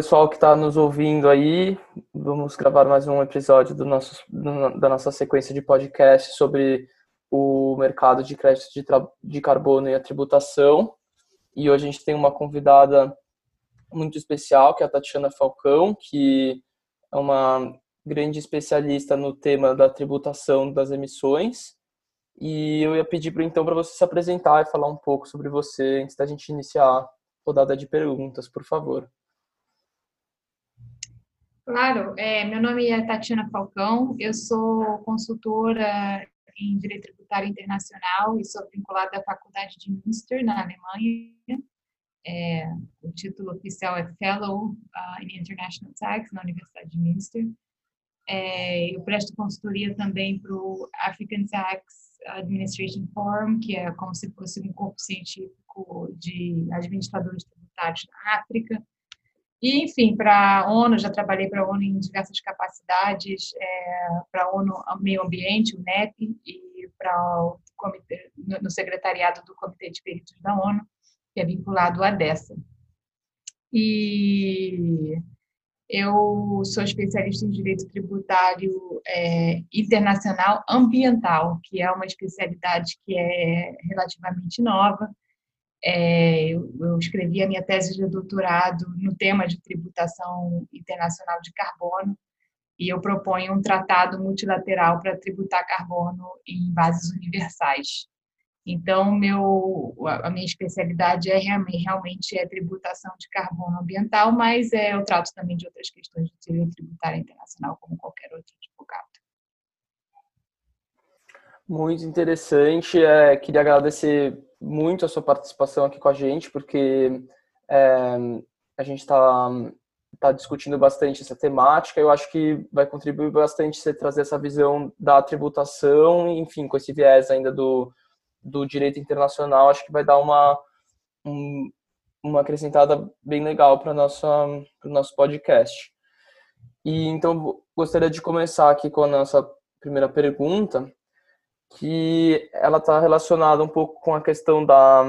pessoal que está nos ouvindo aí. Vamos gravar mais um episódio do nosso, do, da nossa sequência de podcast sobre o mercado de crédito de, de carbono e a tributação. E hoje a gente tem uma convidada muito especial, que é a Tatiana Falcão, que é uma grande especialista no tema da tributação das emissões. E eu ia pedir então para você se apresentar e falar um pouco sobre você antes da gente iniciar a rodada de perguntas, por favor. Claro, é, meu nome é Tatiana Falcão, eu sou consultora em Direito Tributário Internacional e sou vinculada à Faculdade de Münster, na Alemanha. É, o título oficial é Fellow uh, in International Tax, na Universidade de Münster. É, eu presto consultoria também para o African Tax Administration Forum, que é como se fosse um corpo científico de administradores tributários na África. E, enfim, para a ONU, já trabalhei para a ONU em diversas capacidades, é, para a ONU Meio Ambiente, o NEP, e para o comitê, no secretariado do Comitê de Peritos da ONU, que é vinculado à DESA. E eu sou especialista em direito tributário é, internacional ambiental, que é uma especialidade que é relativamente nova, é, eu, eu, escrevi a minha tese de doutorado no tema de tributação internacional de carbono e eu proponho um tratado multilateral para tributar carbono em bases universais. Então, meu, a minha especialidade é realmente, é tributação de carbono ambiental, mas é, eu trato também de outras questões de direito tributário internacional, como qualquer outro advogado. Muito interessante. É, queria agradecer muito a sua participação aqui com a gente, porque é, a gente está tá discutindo bastante essa temática. Eu acho que vai contribuir bastante você trazer essa visão da tributação, enfim, com esse viés ainda do, do direito internacional, acho que vai dar uma, um, uma acrescentada bem legal para o nosso podcast. E então gostaria de começar aqui com a nossa primeira pergunta, que ela está relacionada um pouco com a questão da,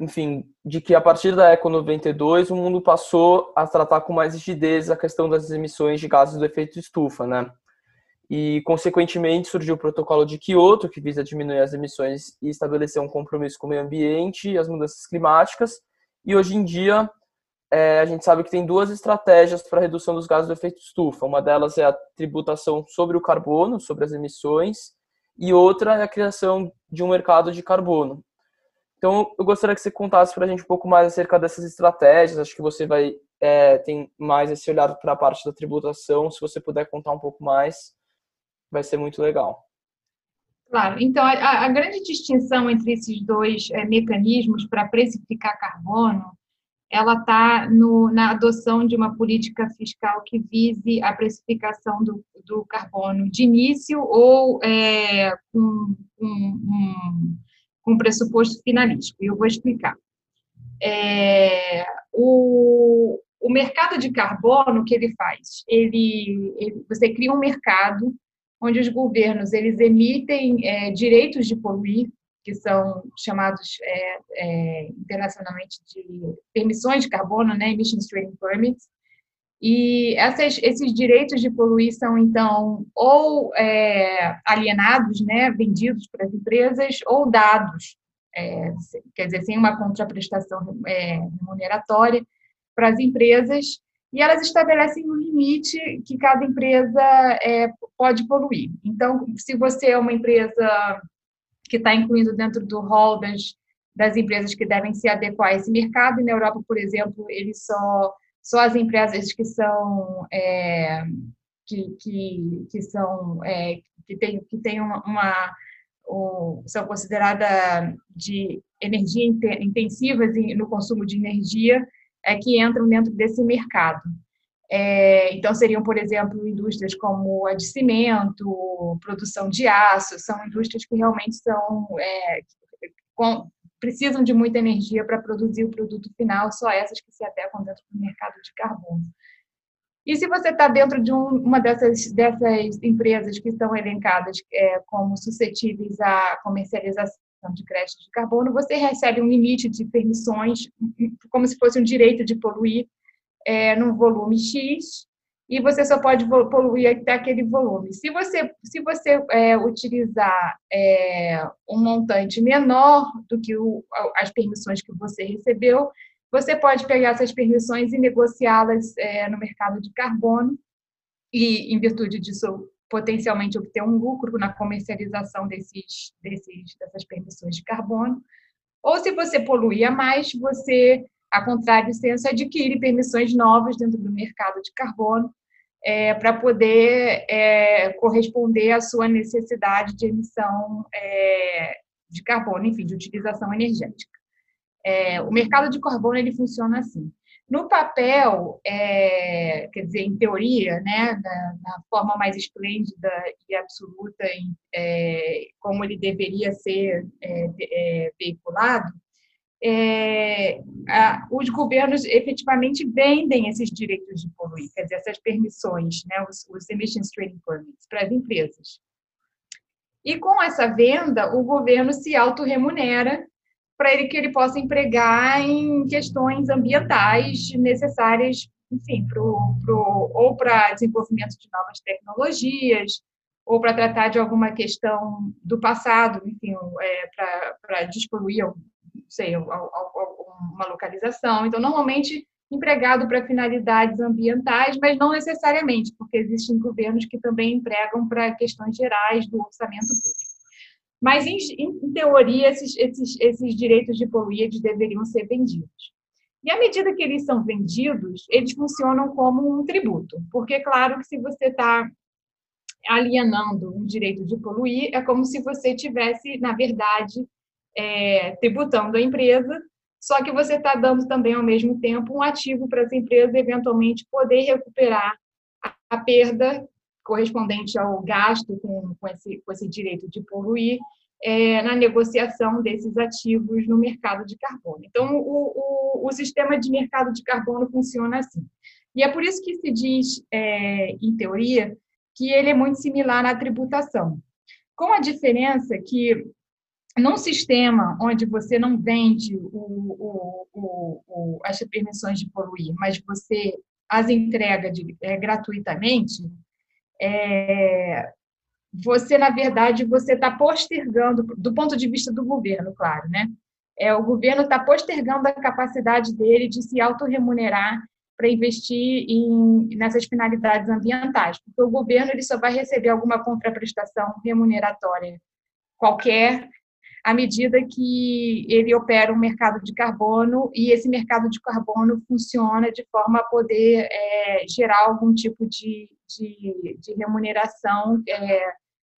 enfim, de que a partir da Eco 92 o mundo passou a tratar com mais rigidez a questão das emissões de gases do efeito estufa, né? E, consequentemente, surgiu o protocolo de Kyoto, que visa diminuir as emissões e estabelecer um compromisso com o meio ambiente e as mudanças climáticas. E, hoje em dia, é, a gente sabe que tem duas estratégias para redução dos gases do efeito estufa. Uma delas é a tributação sobre o carbono, sobre as emissões, e outra é a criação de um mercado de carbono. Então, eu gostaria que você contasse para a gente um pouco mais acerca dessas estratégias. Acho que você vai é, tem mais esse olhar para a parte da tributação. Se você puder contar um pouco mais, vai ser muito legal. Claro. Então, a, a grande distinção entre esses dois é, mecanismos para precificar carbono ela está na adoção de uma política fiscal que vise a precificação do, do carbono de início ou é, com, um, um, pressuposto finalístico. E eu vou explicar. É, o, o mercado de carbono, o que ele faz? Ele, ele, você cria um mercado onde os governos eles emitem é, direitos de poluir, que são chamados é, é, internacionalmente de permissões de carbono, né, Emissions Trading Permits, e essas, esses direitos de poluir são, então, ou é, alienados, né, vendidos para as empresas, ou dados, é, quer dizer, sem uma contraprestação é, remuneratória para as empresas, e elas estabelecem um limite que cada empresa é, pode poluir. Então, se você é uma empresa que está incluído dentro do rol das, das empresas que devem se adequar a esse mercado. E na Europa, por exemplo, eles só, só as empresas que são é, que, que, que são é, que tem que tem uma, uma são consideradas de energia intensivas no consumo de energia é que entram dentro desse mercado. É, então, seriam, por exemplo, indústrias como a de cimento, produção de aço, são indústrias que realmente são, é, com, precisam de muita energia para produzir o produto final, só essas que se adequam dentro do mercado de carbono. E se você está dentro de um, uma dessas, dessas empresas que estão elencadas é, como suscetíveis à comercialização de crédito de carbono, você recebe um limite de permissões, como se fosse um direito de poluir, é, num volume X e você só pode poluir até aquele volume. Se você, se você é, utilizar é, um montante menor do que o, as permissões que você recebeu, você pode pegar essas permissões e negociá-las é, no mercado de carbono e, em virtude disso, potencialmente obter um lucro na comercialização desses, desses, dessas permissões de carbono. Ou se você poluía mais, você, a contrário senso, adquire permissões novas dentro do mercado de carbono é, para poder é, corresponder à sua necessidade de emissão é, de carbono, enfim, de utilização energética. É, o mercado de carbono ele funciona assim. No papel, é, quer dizer, em teoria, né, na, na, forma mais esplêndida e absoluta, em, é, como ele deveria ser veiculado, é, a, os governos efetivamente vendem esses direitos de poluir, quer dizer, essas permissões, né, os, os Emissions Trading Permits, para as empresas. E com essa venda, o governo se autorremunera para ele que ele possa empregar em questões ambientais necessárias, enfim, pro, pro, ou para desenvolvimento de novas tecnologias, ou para tratar de alguma questão do passado, enfim, é, para despoluir sei, uma localização. Então, normalmente empregado para finalidades ambientais, mas não necessariamente, porque existem governos que também empregam para questões gerais do orçamento público. Mas, em, em teoria, esses, esses, esses direitos de poluir deveriam ser vendidos. E à medida que eles são vendidos, eles funcionam como um tributo, porque, claro, que se você está alienando um direito de poluir, é como se você tivesse, na verdade, é, tributando a empresa, só que você está dando também, ao mesmo tempo, um ativo para essa empresa eventualmente poder recuperar a, a perda correspondente ao gasto com, com, esse, com esse direito de poluir é, na negociação desses ativos no mercado de carbono. Então, o, o, o, sistema de mercado de carbono funciona assim. E é por isso que se diz, é, em teoria, que ele é muito similar à tributação. Com a diferença que num sistema onde você não vende o, o, o, as permissões de poluir, mas você as entrega de, é, gratuitamente, é, você, na verdade, você está postergando, do ponto de vista do governo, claro, né? É, o governo está postergando a capacidade dele de se autorremunerar para investir em, nessas finalidades ambientais, porque o governo ele só vai receber alguma contraprestação remuneratória qualquer à medida que ele opera um mercado de carbono e esse mercado de carbono funciona de forma a poder é, gerar algum tipo de, de, de remuneração é,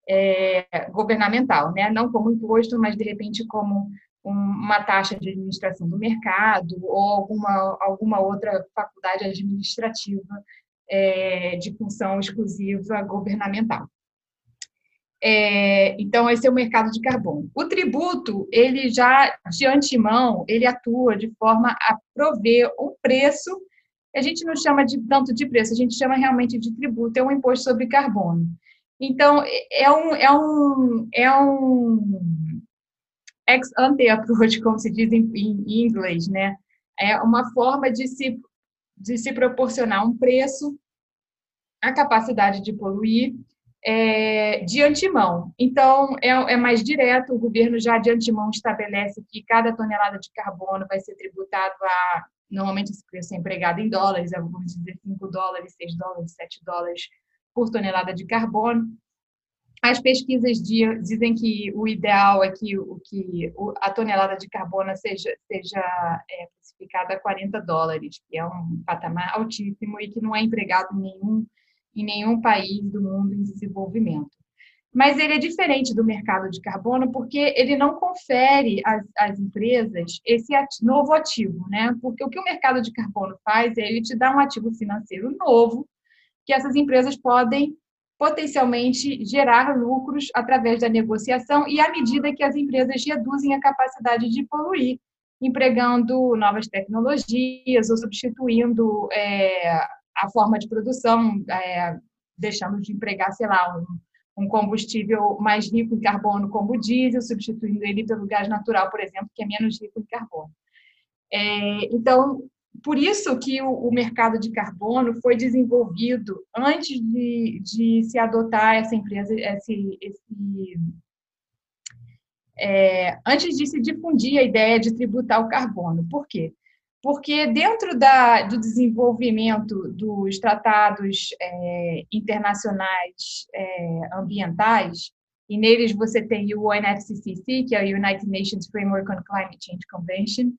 é, governamental, né? não como imposto, mas de repente como uma taxa de administração do mercado ou alguma, alguma outra faculdade administrativa é, de função exclusiva governamental. É, então, esse é o mercado de carbono. O tributo, ele já, de antemão, ele atua de forma a prover um preço, a gente não chama de tanto de preço, a gente chama realmente de tributo, é um imposto sobre carbono. Então, é um, é um, é um ex ante approach, como se diz em, em inglês, né? É uma forma de se, de se proporcionar um preço, a capacidade de poluir, é, de antemão. Então, é, é, mais direto, o governo já de antemão estabelece que cada tonelada de carbono vai ser tributado a, normalmente esse preço é empregado em dólares, é, vamos dizer 5 dólares, 6 dólares, 7 dólares por tonelada de carbono. As pesquisas dizem que o ideal é que, o, que a tonelada de carbono seja, seja é, precificada a 40 dólares, que é um patamar altíssimo e que não é empregado em nenhum em nenhum país do mundo em desenvolvimento. Mas ele é diferente do mercado de carbono porque ele não confere às, às empresas esse novo ativo, né? Porque o que o mercado de carbono faz é ele te dá um ativo financeiro novo que essas empresas podem potencialmente gerar lucros através da negociação e à medida que as empresas reduzem a capacidade de poluir, empregando novas tecnologias ou substituindo é, a forma de produção, é, deixando de empregar, sei lá, um, um, combustível mais rico em carbono como o diesel, substituindo ele pelo gás natural, por exemplo, que é menos rico em carbono. É, então, por isso que o, o, mercado de carbono foi desenvolvido antes de, de se adotar essa empresa, esse, esse é, antes de se difundir a ideia de tributar o carbono. Por quê? Porque dentro da, do desenvolvimento dos tratados é, internacionais é, ambientais, e neles você tem o UNFCCC, que é o United Nations Framework on Climate Change Convention,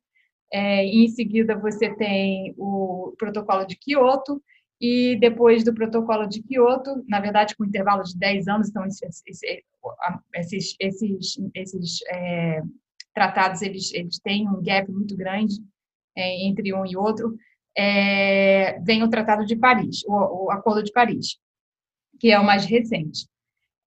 é, em seguida você tem o protocolo de Kyoto, e depois do protocolo de Kyoto, na verdade com intervalo de 10 anos, então esses, esses, esses, esses é, tratados eles, eles têm um gap muito grande é, entre um e outro, é, vem o Tratado de Paris, o, o, Acordo de Paris, que é o mais recente.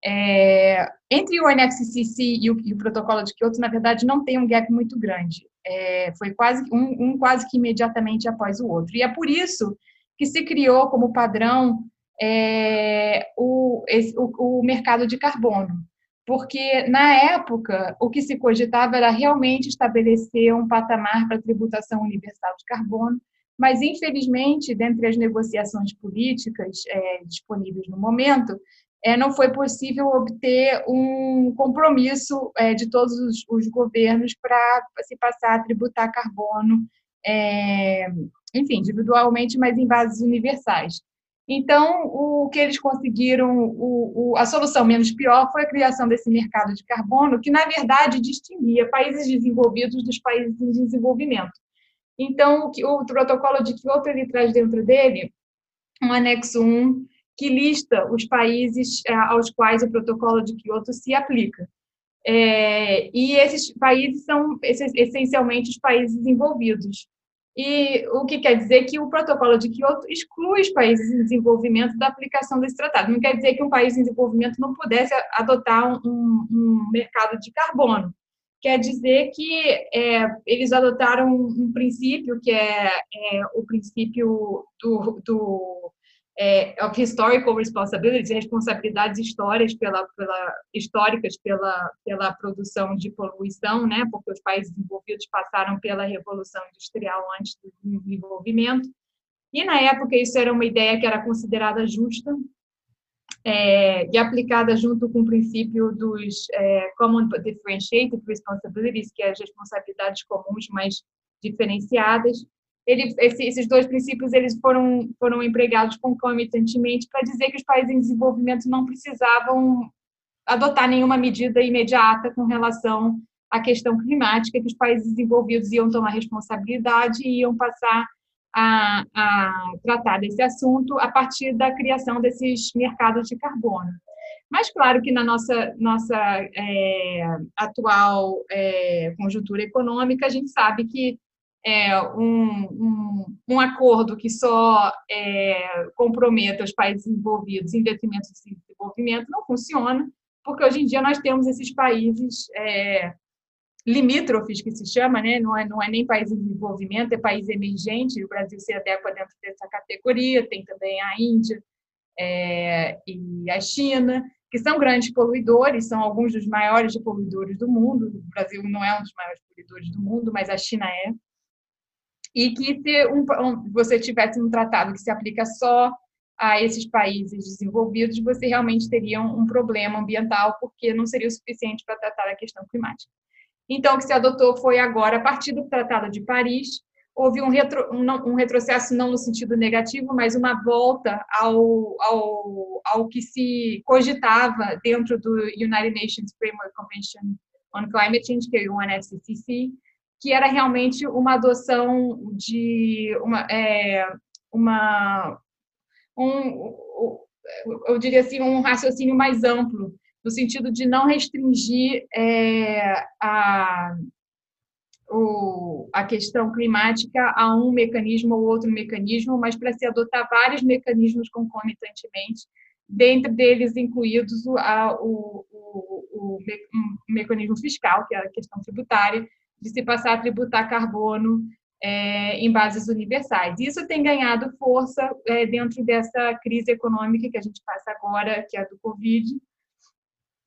É, entre o NFCCC e o, e o, Protocolo de Kyoto, na verdade, não tem um gap muito grande. É, foi quase um, um, quase que imediatamente após o outro. E é por isso que se criou como padrão é, o, esse, o, o mercado de carbono porque na época o que se cogitava era realmente estabelecer um patamar para tributação universal de carbono, mas infelizmente, dentre as negociações políticas é, disponíveis no momento, é, não foi possível obter um compromisso é, de todos os, os governos para se passar a tributar carbono, é, enfim, individualmente, mas em bases universais. Então, o que eles conseguiram, o, o, a solução menos pior foi a criação desse mercado de carbono, que, na verdade, distinguia países desenvolvidos dos países em desenvolvimento. Então, o, o protocolo de Kyoto ele traz dentro dele um anexo 1 que lista os países é, aos quais o protocolo de Kyoto se aplica. É, e esses países são essencialmente os países desenvolvidos. E o que quer dizer que o protocolo de Kyoto exclui os países em desenvolvimento da aplicação desse tratado. Não quer dizer que um país em desenvolvimento não pudesse adotar um, um mercado de carbono. Quer dizer que é, eles adotaram um, princípio que é, é o princípio do, do é, of historical responsibilities, responsabilidades históricas pela, pela, históricas pela, pela produção de poluição, né, porque os países envolvidos passaram pela revolução industrial antes do desenvolvimento. E na época isso era uma ideia que era considerada justa é, e aplicada junto com o princípio dos é, Common Differentiated Responsibilities, que é as responsabilidades comuns, mas diferenciadas, ele, esse, esses dois princípios eles foram, foram empregados concomitantemente para dizer que os países em desenvolvimento não precisavam adotar nenhuma medida imediata com relação à questão climática, que os países desenvolvidos iam tomar responsabilidade e iam passar a, a tratar desse assunto a partir da criação desses mercados de carbono. Mas, claro que na nossa, nossa é, atual é, conjuntura econômica, a gente sabe que é, um, um, um, acordo que só é, comprometa os países envolvidos em detrimento do desenvolvimento não funciona, porque hoje em dia nós temos esses países é, limítrofes, que se chama, né? não, é, não é nem país em desenvolvimento, é país emergente, o Brasil se adequa dentro dessa categoria, tem também a Índia é, e a China, que são grandes poluidores, são alguns dos maiores poluidores do mundo, o Brasil não é um dos maiores poluidores do mundo, mas a China é, e que se um, um, você tivesse um tratado que se aplica só a esses países desenvolvidos, você realmente teria um, problema ambiental, porque não seria o suficiente para tratar a questão climática. Então, o que se adotou foi agora, a partir do Tratado de Paris, houve um, retro, um, um retrocesso não no sentido negativo, mas uma volta ao, ao, ao que se cogitava dentro do United Nations Framework Convention on Climate Change, que é o UNFCCC, que era realmente uma adoção de uma, é, uma um, eu diria assim, um raciocínio mais amplo, no sentido de não restringir é, a, o, a questão climática a um mecanismo ou outro mecanismo, mas para se adotar vários mecanismos concomitantemente, dentro deles incluídos o, o, o, o, mecanismo fiscal, que é a questão tributária, de se passar a tributar carbono é, em bases universais. Isso tem ganhado força é, dentro dessa crise econômica que a gente passa agora, que é a do Covid,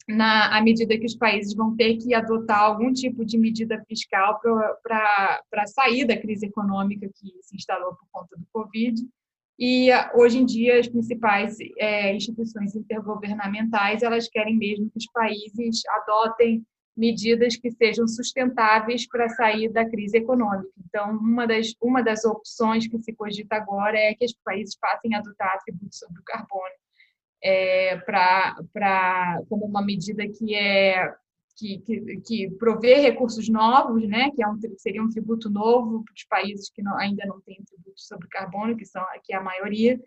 na à medida que os países vão ter que adotar algum tipo de medida fiscal para sair da crise econômica que se instalou por conta do Covid. E hoje em dia as principais é, instituições intergovernamentais elas querem mesmo que os países adotem medidas que sejam sustentáveis para sair da crise econômica. Então, uma das, uma das opções que se cogita agora é que os países passem a adotar tributos sobre o carbono é, para como uma medida que é que, que, que provê recursos novos, né, que é um, seria um tributo novo para os países que não, ainda não têm tributo sobre carbono, que são aqui a maioria,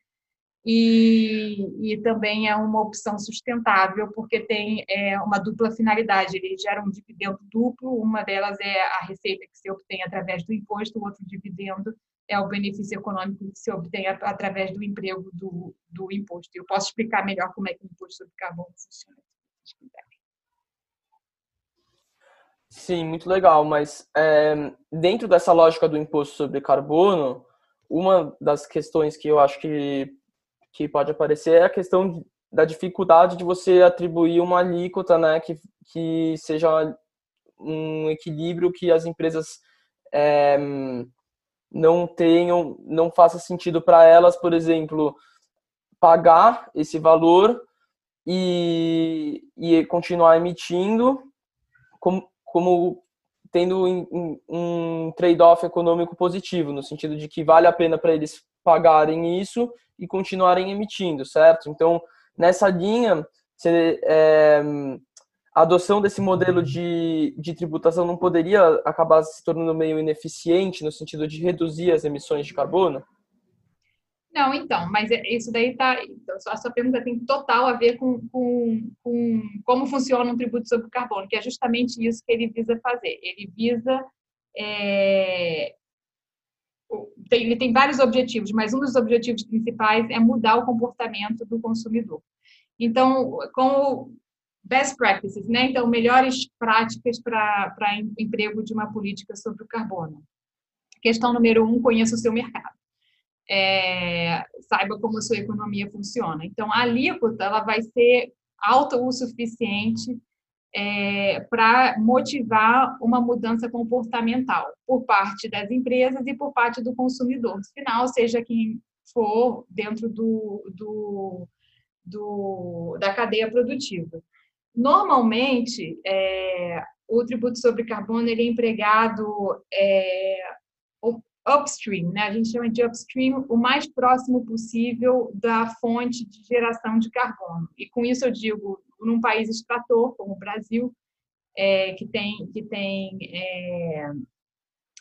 e, e também é uma opção sustentável, porque tem é, uma dupla finalidade, ele gera um dividendo duplo, uma delas é a receita que se obtém através do imposto, o outro dividendo é o benefício econômico que se obtém através do emprego do, do imposto. Eu posso explicar melhor como é que o imposto sobre carbono funciona. Sim, muito legal, mas é, dentro dessa lógica do imposto sobre carbono, uma das questões que eu acho que, que pode aparecer é a questão da dificuldade de você atribuir uma alíquota né, que, que seja um equilíbrio que as empresas é, não tenham, não faça sentido para elas, por exemplo, pagar esse valor e, e continuar emitindo, como, como tendo um, um trade-off econômico positivo, no sentido de que vale a pena para eles pagarem isso e continuarem emitindo, certo? Então, nessa linha, você, é, a adoção desse modelo de, de tributação não poderia acabar se tornando meio ineficiente no sentido de reduzir as emissões de carbono? Não, então, mas é, isso daí tá. Então, a sua pergunta tem total a ver com, com, com, como funciona um tributo sobre o carbono, que é justamente isso que ele visa fazer. Ele visa. É, tem, ele tem vários objetivos, mas um dos objetivos principais é mudar o comportamento do consumidor. Então, como best practices, né? Então, melhores práticas para emprego de uma política sobre o carbono. Questão número um: conheça o seu mercado é, saiba como a sua economia funciona. Então, a alíquota ela vai ser alta o suficiente é, para motivar uma mudança comportamental por parte das empresas e por parte do consumidor final, seja quem for dentro do, do, do da cadeia produtiva. Normalmente, é, o tributo sobre carbono ele é empregado é, upstream, né? A gente chama de upstream o mais próximo possível da fonte de geração de carbono. E com isso eu digo, num país extrator como o Brasil, é, que tem que tem é,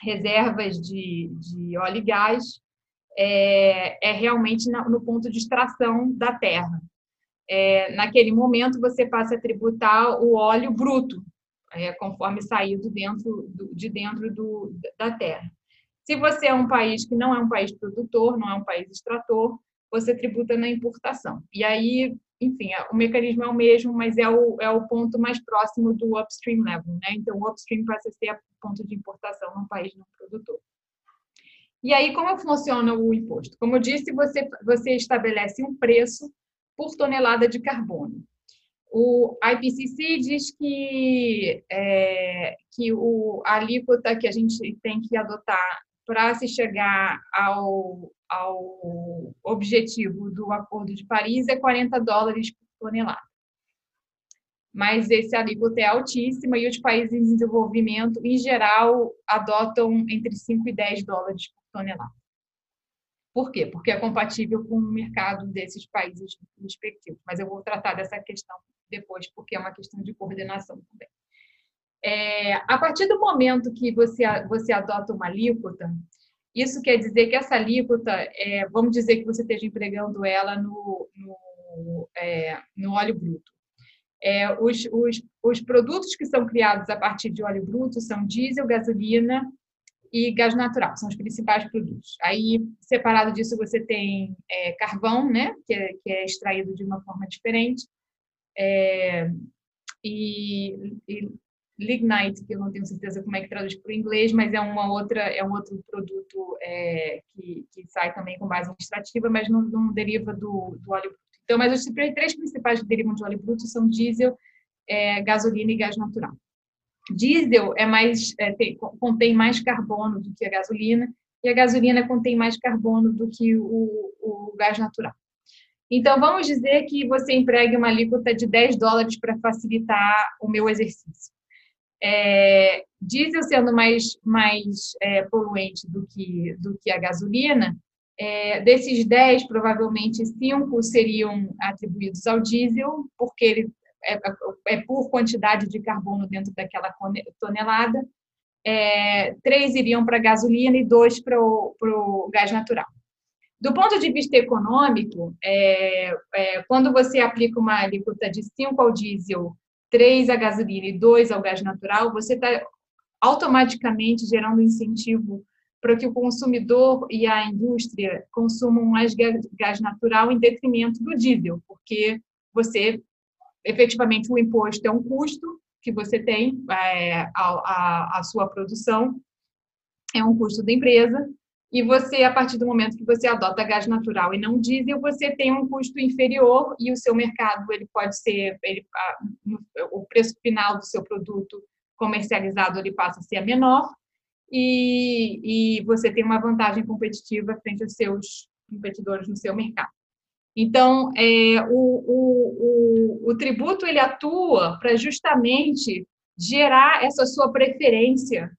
reservas de, de óleo e gás, é, é realmente no ponto de extração da terra. É, naquele momento você passa a tributar o óleo bruto, é, conforme saído dentro do, de dentro do, da terra. Se você é um país que não é um país produtor, não é um país extrator, você tributa na importação. E aí, enfim, o mecanismo é o mesmo, mas é o, é o ponto mais próximo do upstream level, né? Então, o upstream passa a ser o ponto de importação num país não produtor. E aí, como funciona o imposto? Como eu disse, você, você estabelece um preço por tonelada de carbono. O IPCC diz que, é, que o, a alíquota que a gente tem que adotar para se chegar ao, ao objetivo do Acordo de Paris é 40 dólares por tonelada. Mas esse alíquota é altíssima e os países em desenvolvimento, em geral, adotam entre 5 e 10 dólares por tonelada. Por quê? Porque é compatível com o mercado desses países respectivos. Mas eu vou tratar dessa questão depois, porque é uma questão de coordenação também. É, a partir do momento que você, você adota uma alíquota, isso quer dizer que essa alíquota, é, vamos dizer que você esteja empregando ela no, no, é, no óleo bruto. É, os, os, os produtos que são criados a partir de óleo bruto são diesel, gasolina e gás natural, são os principais produtos. Aí, separado disso, você tem é, carvão, né, que é, que é extraído de uma forma diferente, é, e, e, lignite, que eu não tenho certeza como é que traduz para o inglês, mas é uma outra é um outro produto é, que, que, sai também com base extrativa, mas não, não deriva do, do óleo bruto. Então, mas os três principais que derivam de óleo bruto são diesel, é, gasolina e gás natural. Diesel é mais, é, tem, contém mais carbono do que a gasolina, e a gasolina contém mais carbono do que o, o gás natural. Então, vamos dizer que você empregue uma alíquota de 10 dólares para facilitar o meu exercício. É, diesel sendo mais, mais é, poluente do que, do que a gasolina, é, desses 10, provavelmente 5 seriam atribuídos ao diesel, porque ele é, é por quantidade de carbono dentro daquela tonelada. É, três iriam para a gasolina e dois para o gás natural. Do ponto de vista econômico, é, é, quando você aplica uma alíquota de 5 ao diesel, 3 à gasolina e 2 ao gás natural, você está automaticamente gerando incentivo para que o consumidor e a indústria consumam mais gás natural em detrimento do diesel, porque você, efetivamente, o imposto é um custo que você tem, é, a, a, a sua produção é um custo da empresa, e você, a partir do momento que você adota gás natural e não diesel, você tem um custo inferior e o seu mercado ele pode ser, ele, o preço final do seu produto comercializado ele passa a ser menor e, e você tem uma vantagem competitiva frente aos seus competidores no seu mercado. Então, é, o, o, o, o tributo ele atua para justamente gerar essa sua preferência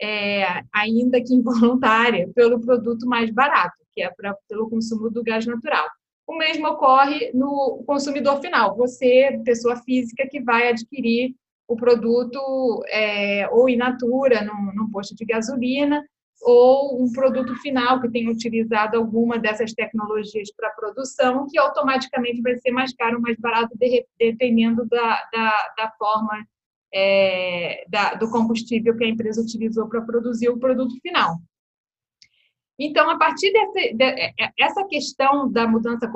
é, ainda que involuntária, pelo produto mais barato, que é pra, pelo consumo do gás natural. O mesmo ocorre no consumidor final, você, pessoa física, que vai adquirir o produto é, ou in natura, num, num posto de gasolina, ou um produto final que tenha utilizado alguma dessas tecnologias para produção, que automaticamente vai ser mais caro ou mais barato, dependendo da, da, da forma é, da, do combustível que a empresa utilizou para produzir o produto final. Então, a partir desse, de, é, é, questão da mudança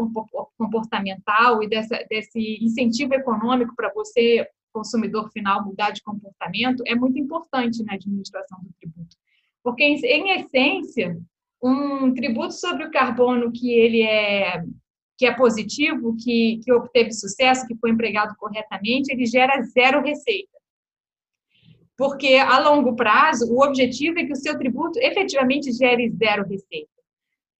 comportamental e dessa, desse incentivo econômico para você, consumidor final, mudar de comportamento, é muito importante na administração do tributo. Porque, em, em essência, um tributo sobre o carbono que ele é que é positivo, que, que obteve sucesso, que foi empregado corretamente, ele gera zero receita porque a longo prazo o objetivo é que o seu tributo efetivamente gere zero receita.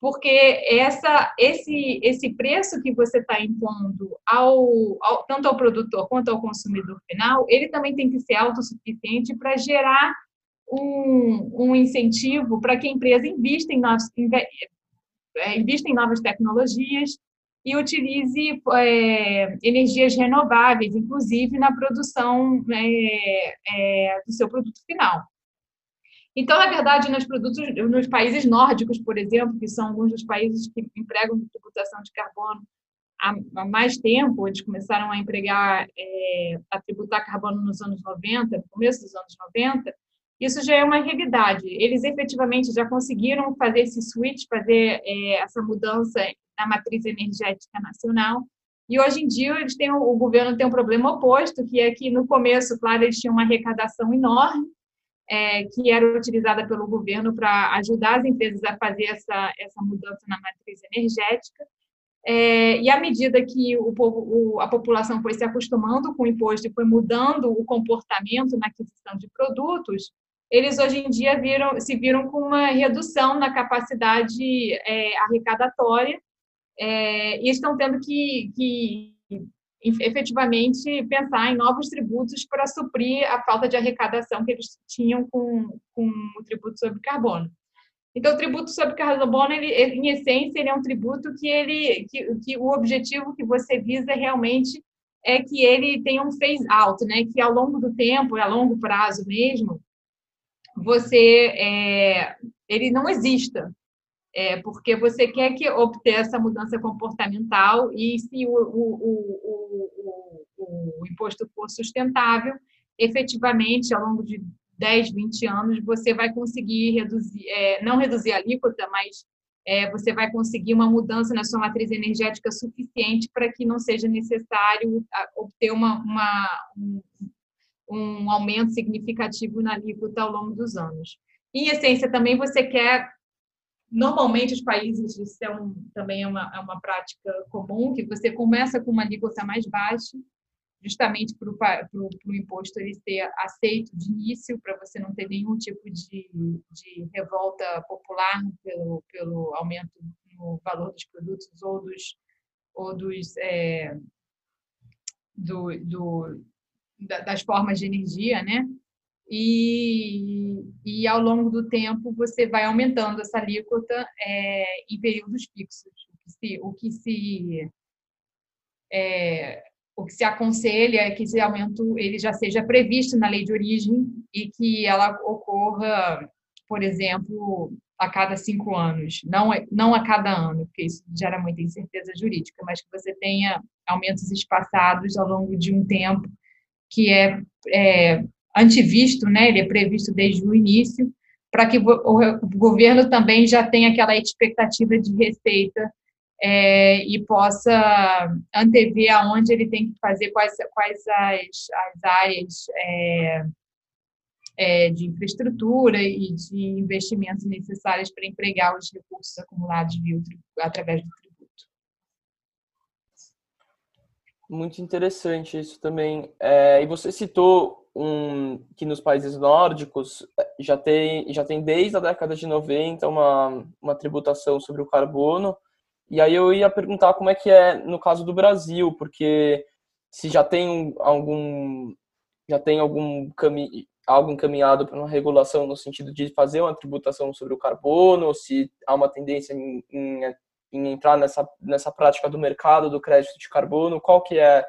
Porque essa, esse, esse preço que você está impondo ao, ao, tanto ao produtor quanto ao consumidor final, ele também tem que ser autossuficiente para gerar um, um incentivo para que a empresa invista em, é, invista em novas tecnologias, e utilize é, energias renováveis, inclusive na produção é, é, do seu produto final. Então, na verdade, nos produtos, nos países nórdicos, por exemplo, que são alguns dos países que empregam tributação de carbono há, há mais tempo, eles começaram a empregar, é, a tributar carbono nos anos 90, no começo dos anos 90, isso já é uma realidade. Eles efetivamente já conseguiram fazer esse switch, fazer é, essa mudança na matriz energética nacional. E hoje em dia eles têm, o governo tem um problema oposto, que é que no começo, claro, eles tinham uma arrecadação enorme, é, que era utilizada pelo governo para ajudar as empresas a fazer essa, essa mudança na matriz energética. É, e à medida que o povo, o, a população foi se acostumando com o imposto e foi mudando o comportamento na aquisição de produtos, eles hoje em dia viram, se viram com uma redução na capacidade é, arrecadatória é, e estão tendo que, que efetivamente pensar em novos tributos para suprir a falta de arrecadação que eles tinham com, com o tributo sobre carbono. Então, o tributo sobre carbono, ele, em essência, ele é um tributo que ele, que, que o objetivo que você visa realmente é que ele tenha um phase out, né? Que ao longo do tempo, a longo prazo mesmo, você é, ele não exista, é, porque você quer que obter essa mudança comportamental e se o, o, o, o, imposto for sustentável, efetivamente, ao longo de 10, 20 anos, você vai conseguir reduzir, é, não reduzir a alíquota, mas é, você vai conseguir uma mudança na sua matriz energética suficiente para que não seja necessário obter uma, uma um, um aumento significativo na alíquota ao longo dos anos. Em essência, também você quer Normalmente, os países, isso é um, também é uma, é uma prática comum, que você começa com uma alíquota mais baixa justamente para o imposto ele ser aceito de início, para você não ter nenhum tipo de, de revolta popular pelo, pelo aumento no valor dos produtos ou dos, ou dos é, do, do, das formas de energia, né? E, e ao longo do tempo você vai aumentando essa alíquota é, em períodos fixos, o que se, o que se é, o que se aconselha é que esse aumento ele já seja previsto na lei de origem e que ela ocorra, por exemplo, a cada cinco anos, não, não a cada ano, porque isso gera muita incerteza jurídica, mas que você tenha aumentos espaçados ao longo de um tempo que é, é antivisto, né? ele é previsto desde o início, para que o governo também já tenha aquela expectativa de receita é, e possa antever aonde ele tem que fazer, quais, quais as, as áreas é, é, de infraestrutura e de investimentos necessários para empregar os recursos acumulados via, através do tributo. Muito interessante isso também. É, e você citou um, que nos países nórdicos é, já tem, já tem desde a década de 90 uma, uma tributação sobre o carbono, e aí eu ia perguntar como é que é no caso do Brasil, porque se já tem algum já tem algum caminho algo encaminhado para uma regulação no sentido de fazer uma tributação sobre o carbono, ou se há uma tendência em, em, em, entrar nessa, nessa prática do mercado do crédito de carbono, qual que é,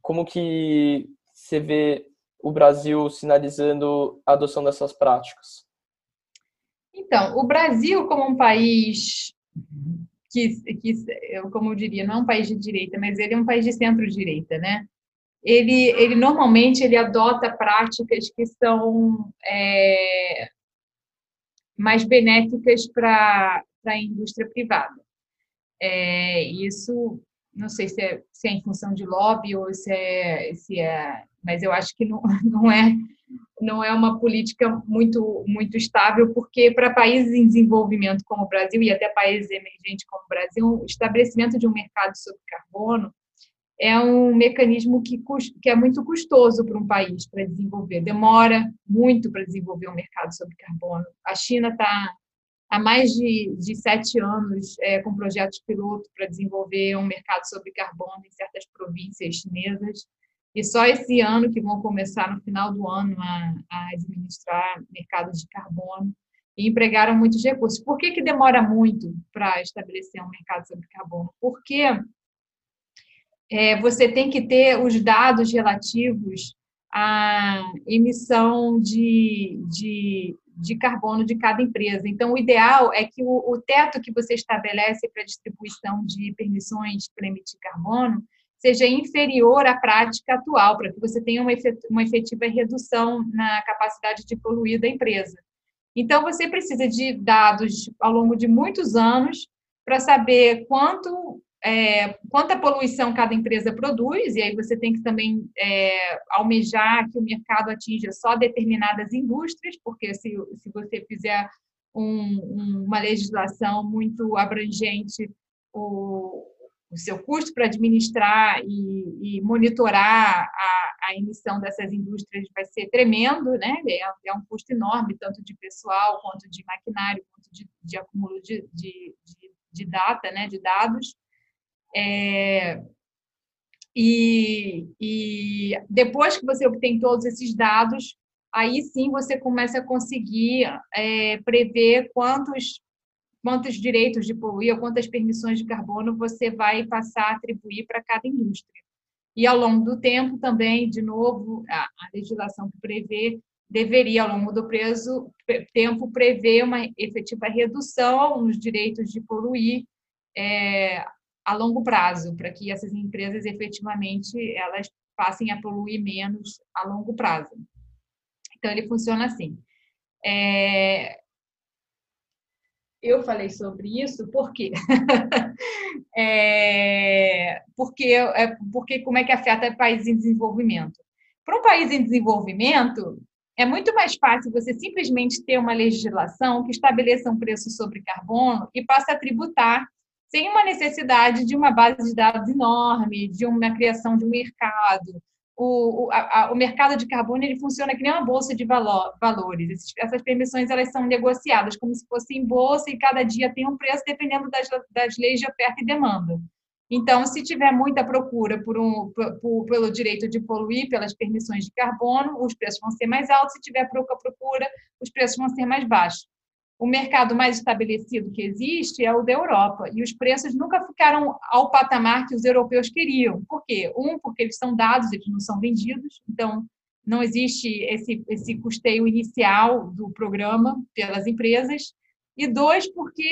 como que você vê o Brasil sinalizando a adoção dessas práticas? Então, o Brasil como um país que, que eu, como eu diria, não é um país de direita, mas ele é um país de centro-direita, né? Ele, ele normalmente ele adota práticas que são é, mais benéficas para a indústria privada. É, isso, não sei se é, se é em função de lobby ou se é, se é, mas eu acho que não, não é não é uma política muito, muito estável, porque para países em desenvolvimento como o Brasil e até países emergentes como o Brasil, o estabelecimento de um mercado sobre carbono é um mecanismo que, que é muito custoso para um país para desenvolver. Demora muito para desenvolver um mercado sobre carbono. A China está há mais de, de sete anos é, com projetos piloto para desenvolver um mercado sobre carbono em certas províncias chinesas. E só esse ano que vão começar, no final do ano, a, a administrar mercados de carbono e empregaram muitos recursos. Por que, que demora muito para estabelecer um mercado sobre carbono? Porque é, você tem que ter os dados relativos à emissão de, de, de carbono de cada empresa. Então, o ideal é que o, o teto que você estabelece para distribuição de permissões para emitir carbono seja inferior à prática atual, para que você tenha uma efetiva redução na capacidade de poluir da empresa. Então, você precisa de dados ao longo de muitos anos para saber quanto é, quanta poluição cada empresa produz, e aí você tem que também é, almejar que o mercado atinja só determinadas indústrias, porque se, se você fizer um, uma legislação muito abrangente, o, o seu custo para administrar e, e monitorar a, a, emissão dessas indústrias vai ser tremendo, né? É, é, um custo enorme, tanto de pessoal, quanto de maquinário, quanto de, de acúmulo de, de, de, data, né? De dados. É, e, e depois que você obtém todos esses dados, aí sim você começa a conseguir é, prever quantos quantos direitos de poluir ou quantas permissões de carbono você vai passar a atribuir para cada indústria. E ao longo do tempo também, de novo, a, a legislação que prevê deveria, ao longo do preso, tempo, prever uma efetiva redução nos direitos de poluir é, a longo prazo, para que essas empresas efetivamente elas passem a poluir menos a longo prazo. Então, ele funciona assim. É, eu falei sobre isso porque é, porque é, porque como é que afeta países em desenvolvimento para um país em desenvolvimento é muito mais fácil você simplesmente ter uma legislação que estabeleça um preço sobre carbono e passe a tributar sem uma necessidade de uma base de dados enorme, de uma criação de um mercado. O, o, a, o mercado de carbono ele funciona que nem uma bolsa de valor, valores. essas permissões elas são negociadas como se fossem bolsa e cada dia tem um preço dependendo das, das leis de oferta e demanda. Então, se tiver muita procura por um, por, pelo direito de poluir, pelas permissões de carbono, os preços vão ser mais altos. Se tiver pouca procura, os preços vão ser mais baixos o mercado mais estabelecido que existe é o da Europa. E os preços nunca ficaram ao patamar que os europeus queriam. Por quê? Um, porque eles são dados, eles não são vendidos. Então, não existe esse, esse custeio inicial do programa pelas empresas. E dois, porque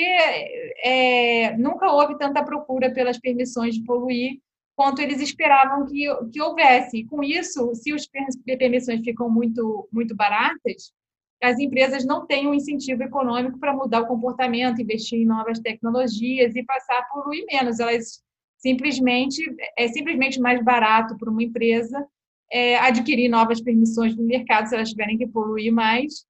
é, nunca houve tanta procura pelas permissões de poluir quanto eles esperavam que, que houvesse. E com isso, se as permissões ficam muito, muito baratas, as empresas não têm um incentivo econômico para mudar o comportamento, investir em novas tecnologias e passar a poluir menos. Elas simplesmente é simplesmente mais barato para uma empresa é, adquirir novas permissões no mercado se elas tiverem que poluir mais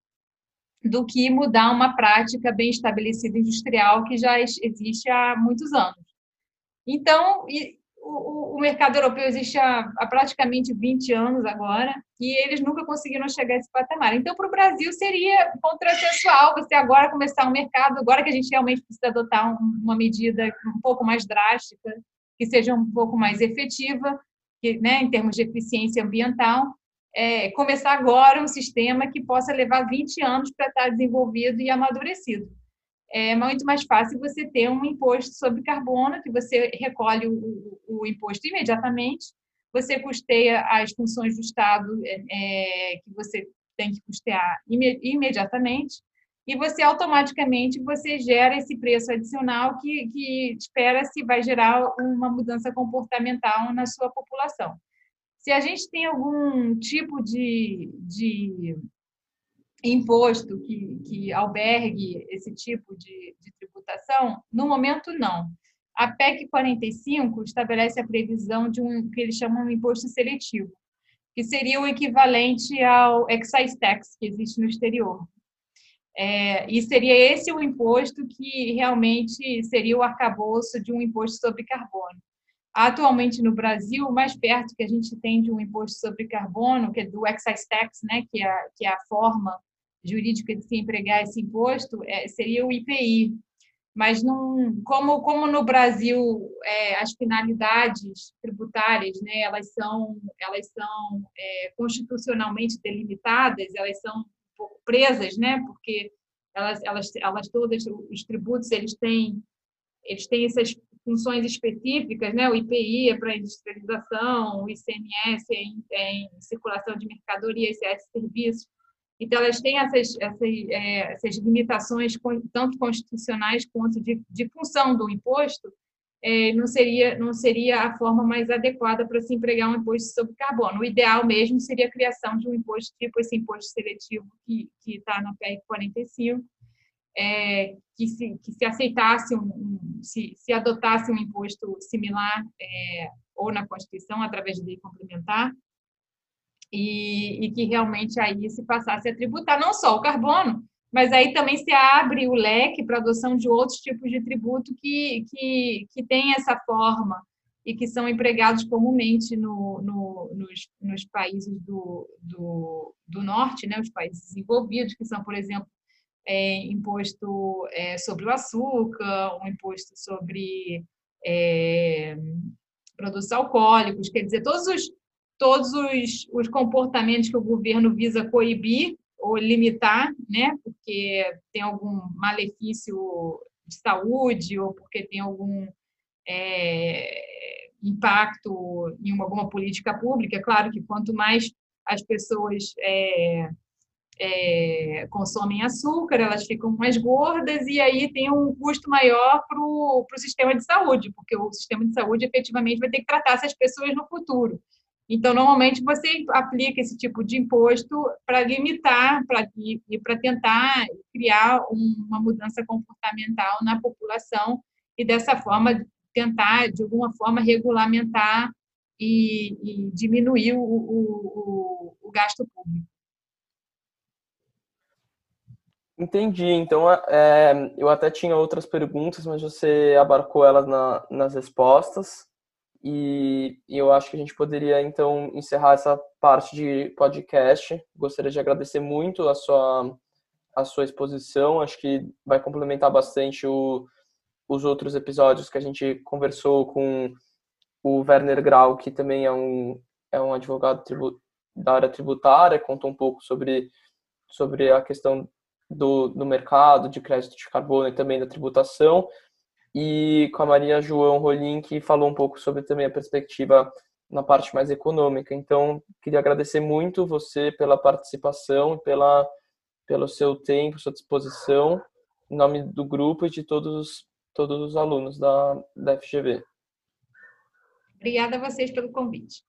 do que mudar uma prática bem estabelecida industrial que já existe há muitos anos. Então, o, o, mercado europeu existe há, há, praticamente 20 anos agora e eles nunca conseguiram chegar a esse patamar. Então, para o Brasil, seria contrassensual você agora começar um mercado, agora que a gente realmente precisa adotar um, uma medida um pouco mais drástica, que seja um pouco mais efetiva, que, né, em termos de eficiência ambiental, é, começar agora um sistema que possa levar 20 anos para estar desenvolvido e amadurecido é muito mais fácil você ter um imposto sobre carbono, que você recolhe o, o imposto imediatamente, você custeia as funções do Estado é, é que você tem que custear imediatamente, e você automaticamente você gera esse preço adicional que, que espera-se vai gerar uma mudança comportamental na sua população. Se a gente tem algum tipo de, de imposto que, que albergue esse tipo de, de tributação? No momento, não. A PEC 45 estabelece a previsão de um que eles chamam de imposto seletivo, que seria o equivalente ao excise tax que existe no exterior. É, e seria esse o imposto que realmente seria o arcabouço de um imposto sobre carbono. Atualmente no Brasil, o mais perto que a gente tem de um imposto sobre carbono, que é do excise tax, né, que é, que é a forma jurídica de se empregar esse imposto é, seria o IPI. Mas, não, como, como no Brasil é, as finalidades tributárias né, elas são, elas são é, constitucionalmente delimitadas, elas são um pouco presas, né, porque elas, elas, elas todas, os tributos, eles têm, eles têm essas funções específicas, né? O IPI é para industrialização, o ICMS é em, é em circulação de mercadoria, ICS é serviços. Então, elas têm essas, essas, é, essas limitações, tanto constitucionais quanto de, de função do imposto, é, não, seria, não seria a forma mais adequada para se empregar um imposto sobre carbono. O ideal mesmo seria a criação de um imposto tipo esse imposto seletivo que está na PEC 45, é, que, se, que se aceitasse, um, um, se, se adotasse um imposto similar é, ou na Constituição, através de lei complementar, e, e que realmente aí se passasse a tributar não só o carbono, mas aí também se abre o leque para adoção de outros tipos de tributo que, que, que têm essa forma e que são empregados comumente no, no, nos, nos, países do, do, do, norte, né, os países desenvolvidos, que são, por exemplo, é, imposto é, sobre o açúcar, um imposto sobre é, produtos alcoólicos, quer dizer, todos os, todos os, os comportamentos que o governo visa coibir ou limitar, né, porque tem algum malefício de saúde ou porque tem algum é, impacto em alguma política pública. É claro que quanto mais as pessoas é, é, consomem açúcar, elas ficam mais gordas e aí tem um custo maior para o sistema de saúde, porque o sistema de saúde efetivamente vai ter que tratar essas pessoas no futuro. Então, normalmente, você aplica esse tipo de imposto para limitar pra, e, para tentar criar uma mudança comportamental na população e, dessa forma, tentar, de alguma forma, regulamentar e, e diminuir o, o, o, o gasto público. Entendi. Então, é, eu até tinha outras perguntas, mas você abarcou elas na, nas respostas. E, eu acho que a gente poderia, então, encerrar essa parte de podcast. Gostaria de agradecer muito a sua, a sua exposição. Acho que vai complementar bastante o, os outros episódios que a gente conversou com o Werner Grau, que também é um, é um advogado da área tributária, contou um pouco sobre, sobre a questão do, do mercado de crédito de carbono e também da tributação, e com a Maria João Rolim, que falou um pouco sobre também a perspectiva na parte mais econômica. Então, queria agradecer muito você pela participação e pela, pelo seu tempo, sua disposição, em nome do grupo e de todos, todos os alunos da, da FGV. Obrigada a vocês pelo convite.